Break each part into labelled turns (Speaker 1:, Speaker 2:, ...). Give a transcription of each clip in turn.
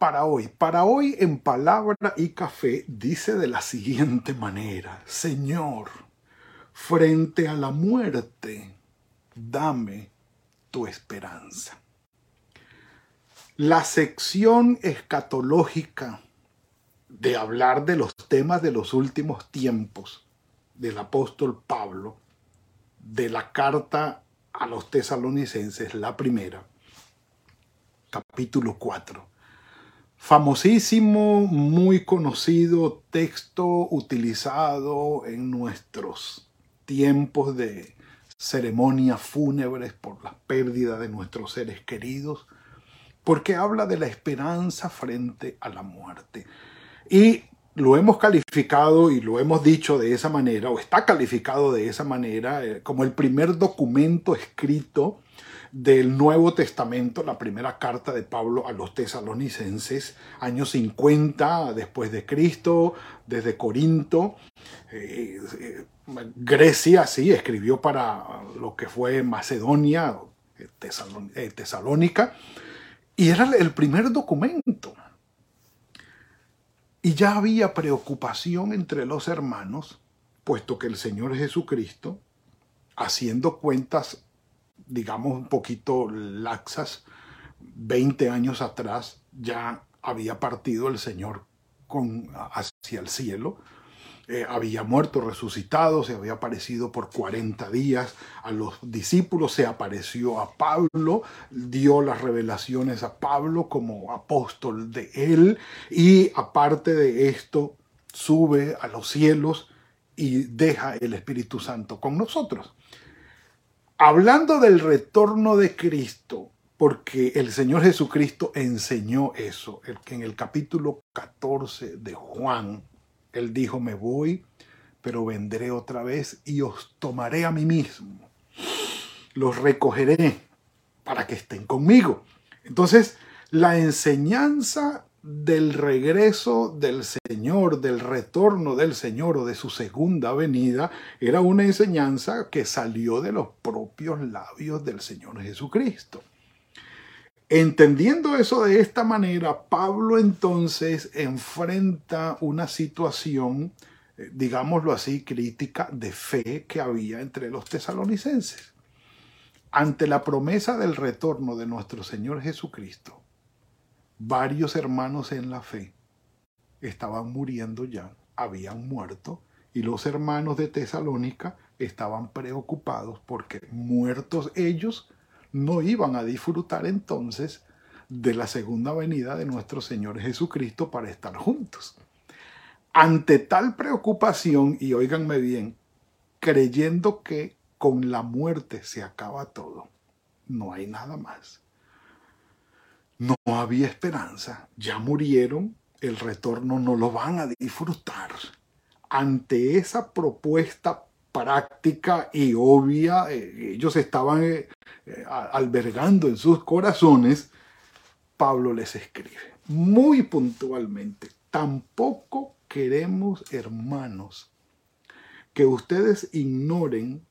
Speaker 1: para hoy. Para hoy en palabra y café dice de la siguiente manera, Señor, frente a la muerte, dame tu esperanza. La sección escatológica de hablar de los temas de los últimos tiempos del apóstol Pablo, de la carta a los tesalonicenses, la primera, capítulo 4 famosísimo, muy conocido texto utilizado en nuestros tiempos de ceremonias fúnebres por la pérdida de nuestros seres queridos, porque habla de la esperanza frente a la muerte. Y lo hemos calificado y lo hemos dicho de esa manera, o está calificado de esa manera, eh, como el primer documento escrito del Nuevo Testamento, la primera carta de Pablo a los tesalonicenses, años 50 después de Cristo, desde Corinto. Eh, eh, Grecia, sí, escribió para lo que fue Macedonia, eh, Tesalónica, y era el primer documento. Y ya había preocupación entre los hermanos, puesto que el Señor Jesucristo, haciendo cuentas digamos, un poquito laxas. 20 años atrás ya había partido el Señor con, hacia el cielo. Eh, había muerto, resucitado, se había aparecido por 40 días a los discípulos, se apareció a Pablo, dio las revelaciones a Pablo como apóstol de él y aparte de esto sube a los cielos y deja el Espíritu Santo con nosotros hablando del retorno de Cristo, porque el Señor Jesucristo enseñó eso, en el capítulo 14 de Juan, él dijo, me voy, pero vendré otra vez y os tomaré a mí mismo, los recogeré para que estén conmigo. Entonces, la enseñanza del regreso del Señor, del retorno del Señor o de su segunda venida, era una enseñanza que salió de los propios labios del Señor Jesucristo. Entendiendo eso de esta manera, Pablo entonces enfrenta una situación, eh, digámoslo así, crítica de fe que había entre los tesalonicenses. Ante la promesa del retorno de nuestro Señor Jesucristo, varios hermanos en la fe estaban muriendo ya, habían muerto, y los hermanos de Tesalónica estaban preocupados porque muertos ellos no iban a disfrutar entonces de la segunda venida de nuestro Señor Jesucristo para estar juntos. Ante tal preocupación, y óiganme bien, creyendo que con la muerte se acaba todo, no hay nada más no había esperanza, ya murieron, el retorno no lo van a disfrutar. Ante esa propuesta práctica y obvia, eh, ellos estaban eh, eh, albergando en sus corazones, Pablo les escribe muy puntualmente, tampoco queremos, hermanos, que ustedes ignoren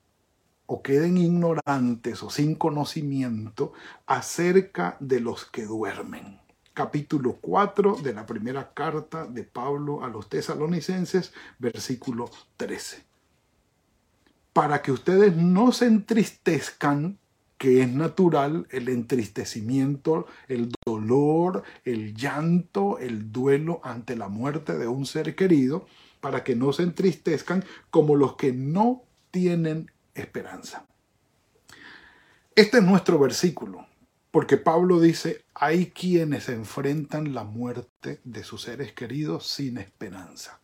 Speaker 1: o queden ignorantes o sin conocimiento acerca de los que duermen. Capítulo 4 de la primera carta de Pablo a los tesalonicenses, versículo 13. Para que ustedes no se entristezcan, que es natural el entristecimiento, el dolor, el llanto, el duelo ante la muerte de un ser querido, para que no se entristezcan como los que no tienen esperanza. Este es nuestro versículo, porque Pablo dice, hay quienes enfrentan la muerte de sus seres queridos sin esperanza.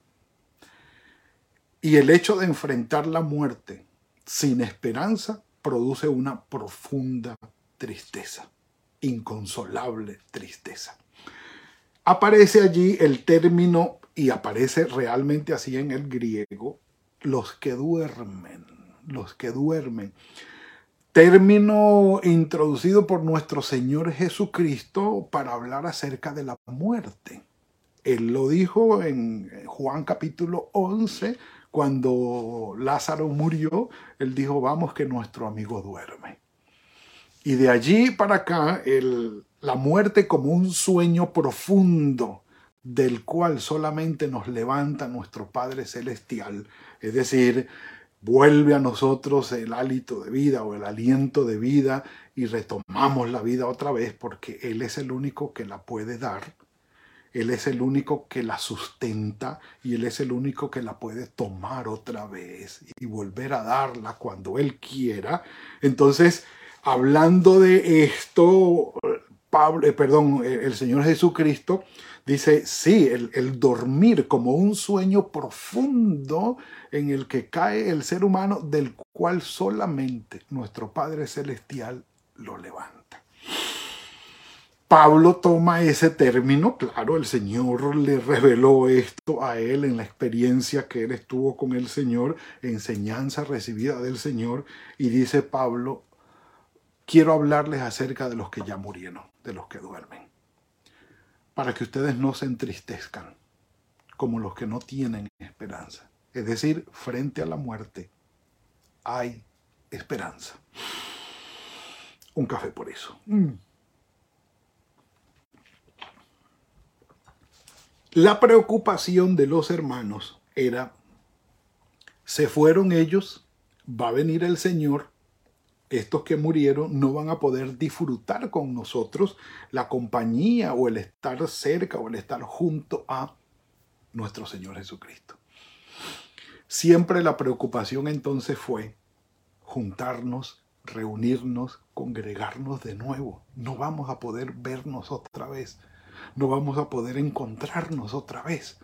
Speaker 1: Y el hecho de enfrentar la muerte sin esperanza produce una profunda tristeza, inconsolable tristeza. Aparece allí el término y aparece realmente así en el griego, los que duermen, los que duermen. Término introducido por nuestro Señor Jesucristo para hablar acerca de la muerte. Él lo dijo en Juan capítulo 11, cuando Lázaro murió, él dijo, vamos que nuestro amigo duerme. Y de allí para acá, la muerte como un sueño profundo del cual solamente nos levanta nuestro Padre Celestial, es decir, vuelve a nosotros el hálito de vida o el aliento de vida y retomamos la vida otra vez porque Él es el único que la puede dar. Él es el único que la sustenta y Él es el único que la puede tomar otra vez y volver a darla cuando Él quiera. Entonces, hablando de esto, Pablo, eh, perdón, el Señor Jesucristo dice, sí, el, dormir como un sueño profundo en el que cae el ser humano, del cual solamente nuestro Padre Celestial lo levanta. Pablo toma ese término, claro, el Señor le reveló esto a él en la experiencia que él estuvo con el Señor, enseñanza recibida del Señor, y dice Pablo, quiero hablarles acerca de los que ya murieron, de los que duermen para que ustedes no se entristezcan como los que no tienen esperanza. Es decir, frente a la muerte hay esperanza. Un café por eso. Mm. La preocupación de los hermanos era, se fueron ellos, va a venir el Señor estos que murieron no van a poder disfrutar con nosotros la compañía o el estar cerca o el estar junto a nuestro Señor Jesucristo. Siempre la preocupación entonces fue juntarnos, reunirnos, congregarnos de nuevo. No vamos a poder vernos otra vez. No vamos a poder encontrarnos otra vez.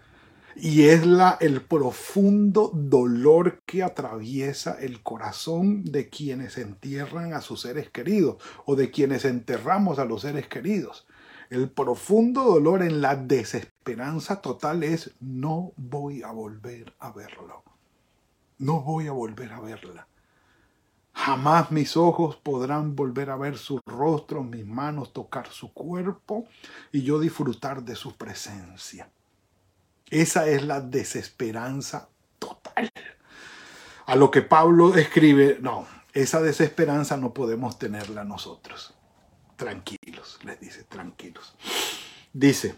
Speaker 1: Y es la, el profundo dolor que atraviesa el corazón de quienes entierran a sus seres queridos o de quienes enterramos a los seres queridos. El profundo dolor en la desesperanza total es no voy a volver a verlo. No voy a volver a verla. Jamás mis ojos podrán volver a ver su rostro, mis manos tocar su cuerpo y yo disfrutar de su presencia. Esa es la desesperanza total. A lo que Pablo escribe, no, esa desesperanza no podemos tenerla nosotros. Tranquilos, les dice, tranquilos. Dice,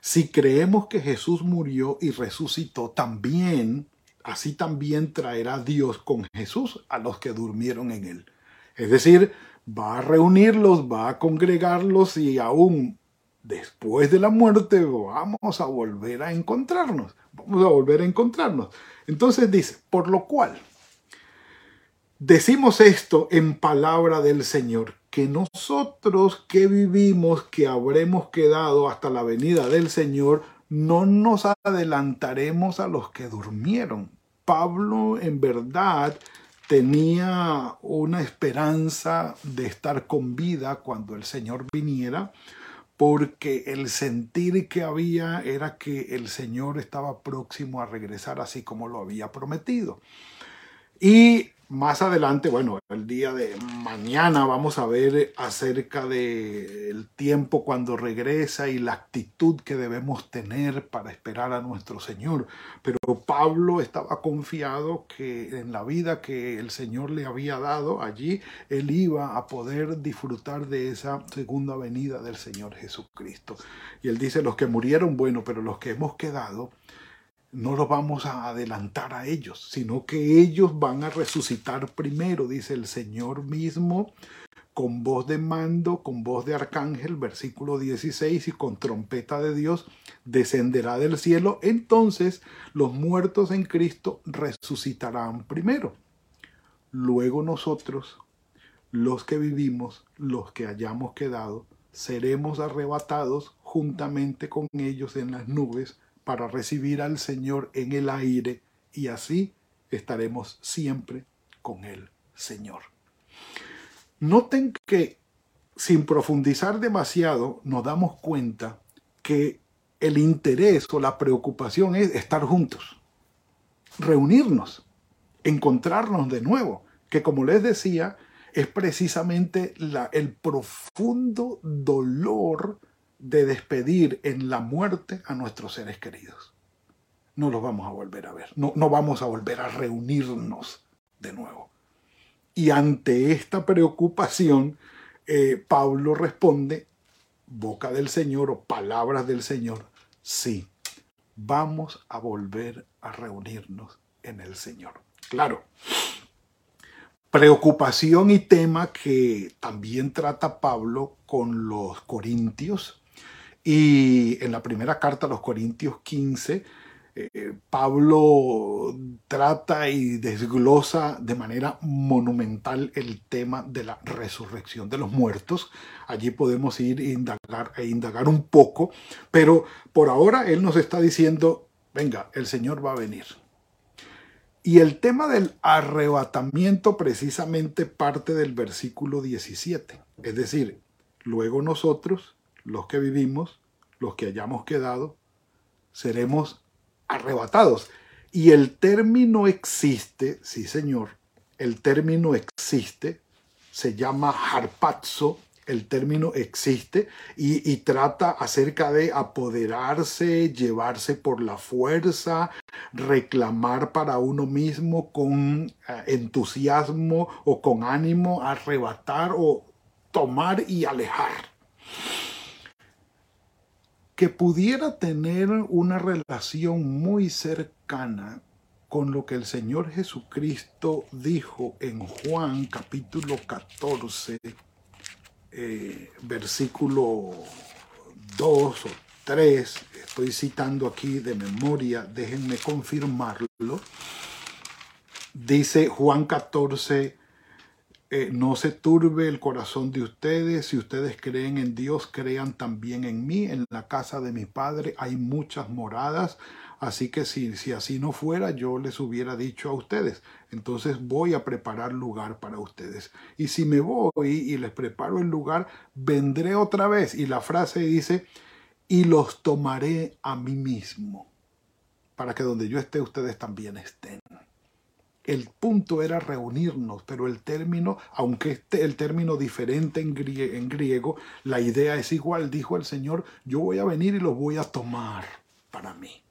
Speaker 1: si creemos que Jesús murió y resucitó, también, así también traerá Dios con Jesús a los que durmieron en él. Es decir, va a reunirlos, va a congregarlos y aún después de la muerte vamos a volver a encontrarnos, vamos a volver a encontrarnos. Entonces dice, por lo cual, decimos esto en palabra del Señor, que nosotros que vivimos, que habremos quedado hasta la venida del Señor, no nos adelantaremos a los que durmieron. Pablo en verdad tenía una esperanza de estar con vida cuando el Señor viniera, porque el sentir que había era que el Señor estaba próximo a regresar así como lo había prometido. Y más adelante, bueno, el día de mañana vamos a ver acerca del tiempo cuando regresa y la actitud que debemos tener para esperar a nuestro Señor. Pero Pablo estaba confiado que en la vida que el Señor le había dado allí, él iba a poder disfrutar de esa segunda venida del Señor Jesucristo. Y él dice, los que murieron, bueno, pero los que hemos quedado, no los vamos a adelantar a ellos, sino que ellos van a resucitar primero, dice el Señor mismo, con voz de mando, con voz de arcángel, versículo 16, y con trompeta de Dios, descenderá del cielo. Entonces los muertos en Cristo resucitarán primero. Luego nosotros, los que vivimos, los que hayamos quedado, seremos arrebatados juntamente con ellos en las nubes para recibir al Señor en el aire y así estaremos siempre con el Señor. Noten que sin profundizar demasiado nos damos cuenta que el interés o la preocupación es estar juntos, reunirnos, encontrarnos de nuevo, que como les decía, es precisamente el profundo dolor de despedir en la muerte a nuestros seres queridos. No los vamos a volver a ver, no, no vamos a volver a reunirnos de nuevo. Y ante esta preocupación, eh, Pablo responde, boca del Señor o palabras del Señor, sí, vamos a volver a reunirnos en el Señor. Claro, preocupación y tema que también trata Pablo con los corintios. Y en la primera carta a los Corintios 15, eh, Pablo trata y desglosa de manera monumental el tema de la resurrección de los muertos. Allí podemos ir e indagar, e indagar un poco, pero por ahora él nos está diciendo, venga, el Señor va a venir. Y el tema del arrebatamiento precisamente parte del versículo 17. Es decir, luego nosotros, los que vivimos, los que hayamos quedado, seremos arrebatados. Y el término existe, sí señor, el término existe, se llama harpazo, el término existe y, trata acerca de apoderarse, llevarse por la fuerza, reclamar para uno mismo con eh, entusiasmo o con ánimo, arrebatar o tomar y alejar que pudiera tener una relación muy cercana con lo que el Señor Jesucristo dijo en Juan capítulo 14, eh, versículo 2 o 3, estoy citando aquí de memoria, déjenme confirmarlo, dice Juan 14, eh, no se turbe el corazón de ustedes. Si ustedes creen en Dios, crean también en mí. En la casa de mi Padre hay muchas moradas. Así que si, si así no fuera, yo les hubiera dicho a ustedes. Entonces voy a preparar lugar para ustedes. Y si me voy y les preparo el lugar, vendré otra vez. Y la frase dice, y los tomaré a mí mismo, para que donde yo esté, ustedes también estén. El punto era reunirnos, pero el término, aunque esté el término diferente en en griego, la idea es igual. Dijo el Señor, yo voy a venir y los voy a tomar para mí.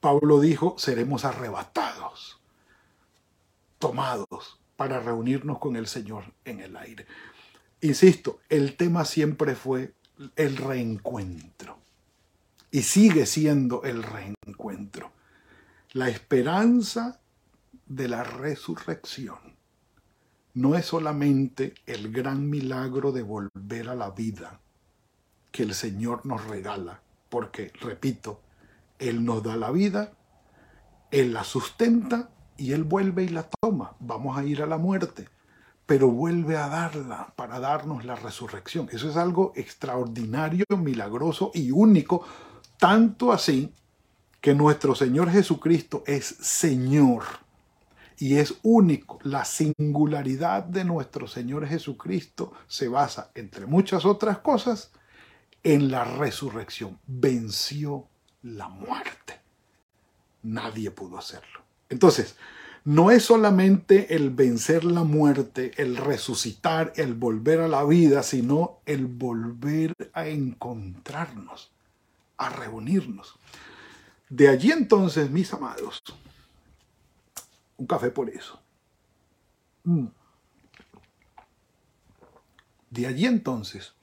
Speaker 1: Pablo dijo, seremos arrebatados, tomados para reunirnos con el Señor en el aire. Insisto, el tema siempre fue el reencuentro y sigue siendo el reencuentro. La esperanza de la resurrección no es solamente el gran milagro de volver a la vida que el Señor nos regala, porque, repito, Él nos da la vida, Él la sustenta y Él vuelve y la toma. Vamos a ir a la muerte, pero vuelve a darla para darnos la resurrección. Eso es algo extraordinario, milagroso y único, tanto así que nuestro Señor Jesucristo es Señor y es único. La singularidad de nuestro Señor Jesucristo se basa, entre muchas otras cosas, en la resurrección. Venció la muerte. Nadie pudo hacerlo. Entonces, no es solamente el vencer la muerte, el resucitar, el volver a la vida, sino el volver a encontrarnos, a reunirnos. De allí entonces, mis amados, un café por eso. Mm. De allí entonces,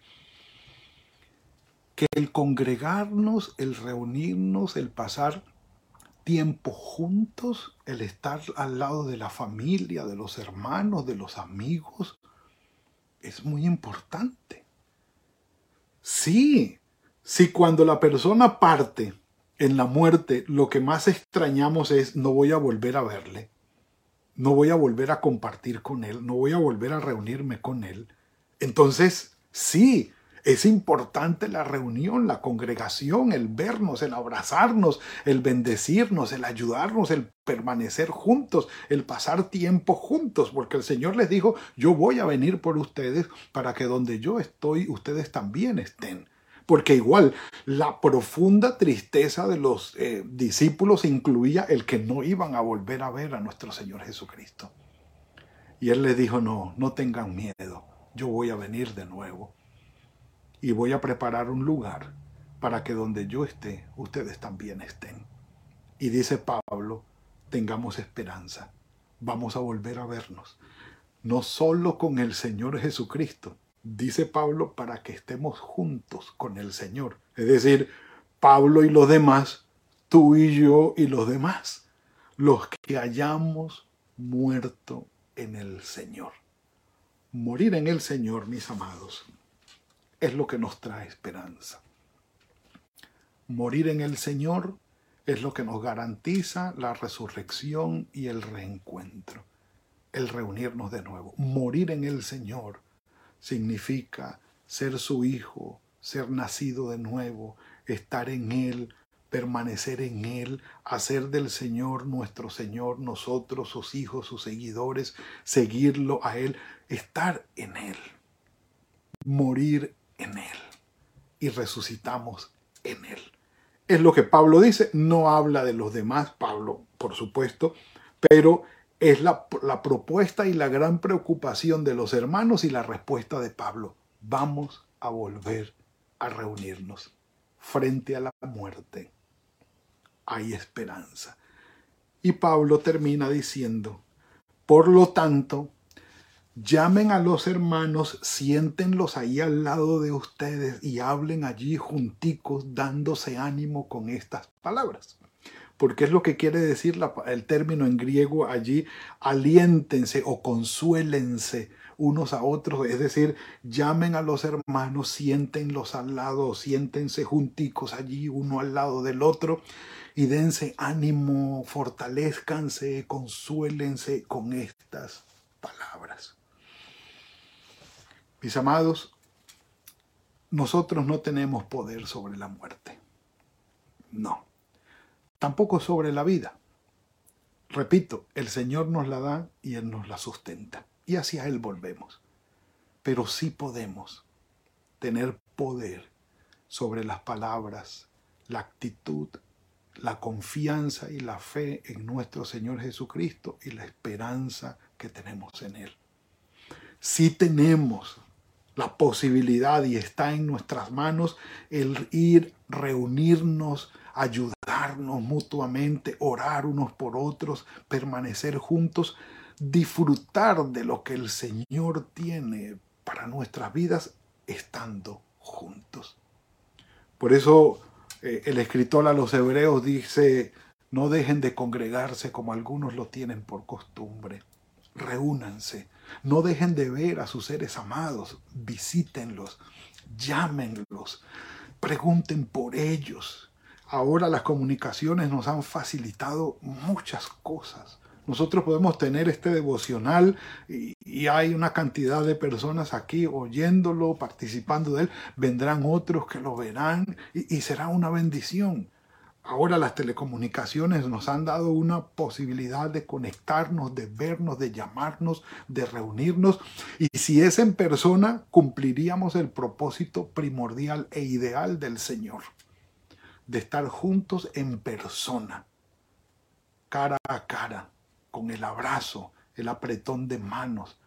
Speaker 1: que el congregarnos, el reunirnos, el pasar tiempo juntos, el estar al lado de la familia, de los hermanos, de los amigos, es muy importante. Sí, si cuando la persona parte en la muerte, lo que más extrañamos es no voy a volver a verle, no voy a volver a compartir con Él, no voy a volver a reunirme con Él. Entonces, sí, es importante la reunión, la congregación, el vernos, el abrazarnos, el bendecirnos, el ayudarnos, el permanecer juntos, el pasar tiempo juntos, porque el Señor les dijo, yo voy a venir por ustedes para que donde yo estoy, ustedes también estén. Porque igual la profunda tristeza de los eh, discípulos incluía el que no iban a volver a ver a nuestro Señor Jesucristo. Y él les dijo, no, no tengan miedo, yo voy a venir de nuevo y voy a preparar un lugar para que donde yo esté, ustedes también estén. Y dice Pablo, tengamos esperanza, vamos a volver a vernos, no solo con el Señor Jesucristo, dice Pablo, para que estemos juntos con el Señor. Es decir, Pablo y los demás, tú y yo y los demás, los que hayamos muerto en el Señor. Morir en el Señor, mis amados, es lo que nos trae esperanza. Morir en el Señor es lo que nos garantiza la resurrección y el reencuentro, el reunirnos de nuevo. Morir en el Señor significa ser su hijo, ser nacido de nuevo, estar en Él, permanecer en Él, hacer del Señor nuestro Señor, nosotros sus hijos, sus seguidores, seguirlo a Él, estar en Él, morir en Él y resucitamos en Él. Es lo que Pablo dice, no habla de los demás, Pablo, por supuesto, pero es la, propuesta y la gran preocupación de los hermanos y la respuesta de Pablo. Vamos a volver a reunirnos frente a la muerte. Hay esperanza. Y Pablo termina diciendo, por lo tanto, llamen a los hermanos, siéntenlos ahí al lado de ustedes y hablen allí junticos dándose ánimo con estas palabras porque es lo que quiere decir el término en griego allí, aliéntense o consuélense unos a otros, es decir, llamen a los hermanos, siéntenlos al lado, siéntense junticos allí uno al lado del otro y dense ánimo, fortalezcanse, consuélense con estas palabras. Mis amados, nosotros no tenemos poder sobre la muerte. No tampoco sobre la vida. Repito, el Señor nos la da y Él nos la sustenta. Y hacia Él volvemos. Pero sí podemos tener poder sobre las palabras, la actitud, la confianza y la fe en nuestro Señor Jesucristo y la esperanza que tenemos en Él. Sí tenemos la posibilidad y está en nuestras manos el ir, reunirnos, ayudarnos mutuamente, orar unos por otros, permanecer juntos, disfrutar de lo que el Señor tiene para nuestras vidas estando juntos. Por eso eh, el escritor a los hebreos dice, no dejen de congregarse como algunos lo tienen por costumbre, reúnanse, no dejen de ver a sus seres amados, visítenlos, llámenlos, pregunten por ellos, Ahora las comunicaciones nos han facilitado muchas cosas. Nosotros podemos tener este devocional y, hay una cantidad de personas aquí oyéndolo, participando de él. Vendrán otros que lo verán y, será una bendición. Ahora las telecomunicaciones nos han dado una posibilidad de conectarnos, de vernos, de llamarnos, de reunirnos. Y si es en persona, cumpliríamos el propósito primordial e ideal del Señor de estar juntos en persona, cara a cara, con el abrazo, el apretón de manos,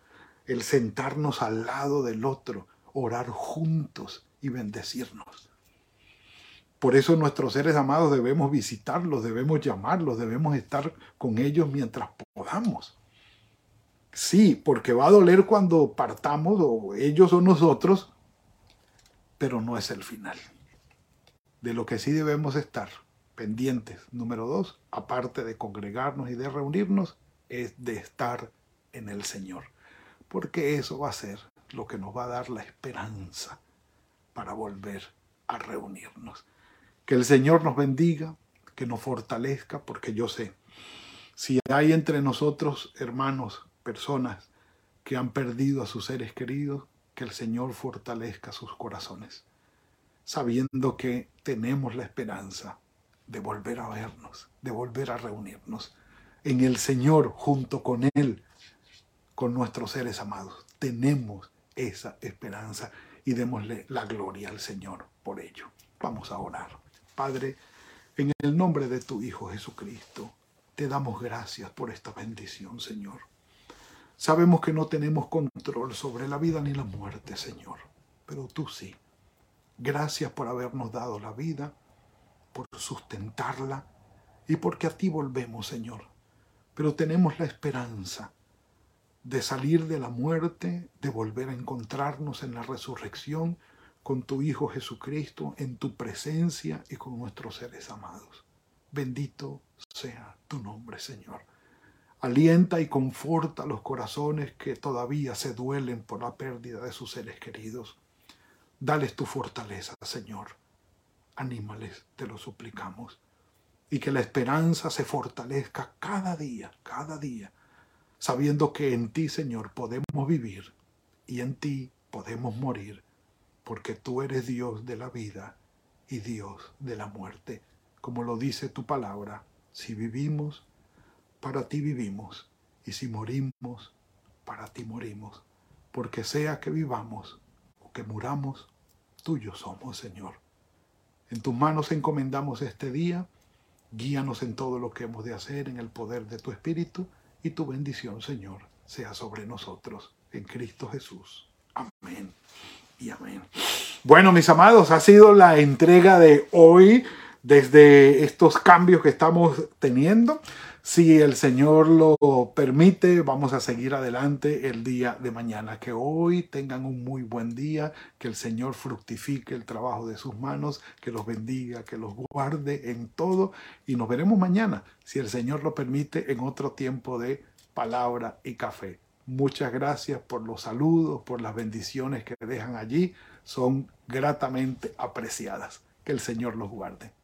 Speaker 1: el sentarnos al lado del otro, orar juntos y bendecirnos. Por eso nuestros seres amados debemos visitarlos, debemos llamarlos, debemos estar con ellos mientras podamos. Sí, porque va a doler cuando partamos, o ellos o nosotros, pero no es el final de lo que sí debemos estar pendientes, número dos, aparte de congregarnos y de reunirnos, es de estar en el Señor. Porque eso va a ser lo que nos va a dar la esperanza para volver a reunirnos. Que el Señor nos bendiga, que nos fortalezca, porque yo sé, si hay entre nosotros hermanos, personas que han perdido a sus seres queridos, que el Señor fortalezca sus corazones sabiendo que tenemos la esperanza de volver a vernos, de volver a reunirnos en el Señor junto con Él, con nuestros seres amados. Tenemos esa esperanza y démosle la gloria al Señor por ello. Vamos a orar. Padre, en el nombre de tu Hijo Jesucristo, te damos gracias por esta bendición, Señor. Sabemos que no tenemos control sobre la vida ni la muerte, Señor, pero tú sí. Gracias por habernos dado la vida, por sustentarla y porque a ti volvemos, Señor. Pero tenemos la esperanza de salir de la muerte, de volver a encontrarnos en la resurrección con tu Hijo Jesucristo, en tu presencia y con nuestros seres amados. Bendito sea tu nombre, Señor. Alienta y conforta los corazones que todavía se duelen por la pérdida de sus seres queridos. Dales tu fortaleza, Señor. Anímales, te lo suplicamos. Y que la esperanza se fortalezca cada día, cada día, sabiendo que en ti, Señor, podemos vivir y en ti podemos morir porque tú eres Dios de la vida y Dios de la muerte. Como lo dice tu palabra, si vivimos, para ti vivimos, y si morimos, para ti morimos, porque sea que vivamos o que muramos, tuyos somos, Señor. En tus manos encomendamos este día, guíanos en todo lo que hemos de hacer en el poder de tu Espíritu, y tu bendición, Señor, sea sobre nosotros, en Cristo Jesús. Amén y amén. Bueno, mis amados, ha sido la entrega de hoy desde estos cambios que estamos teniendo. Si el Señor lo permite, vamos a seguir adelante el día de mañana. Que hoy tengan un muy buen día, que el Señor fructifique el trabajo de sus manos, que los bendiga, que los guarde en todo. Y nos veremos mañana, si el Señor lo permite, en otro tiempo de palabra y café. Muchas gracias por los saludos, por las bendiciones que dejan allí. Son gratamente apreciadas. Que el Señor los guarde.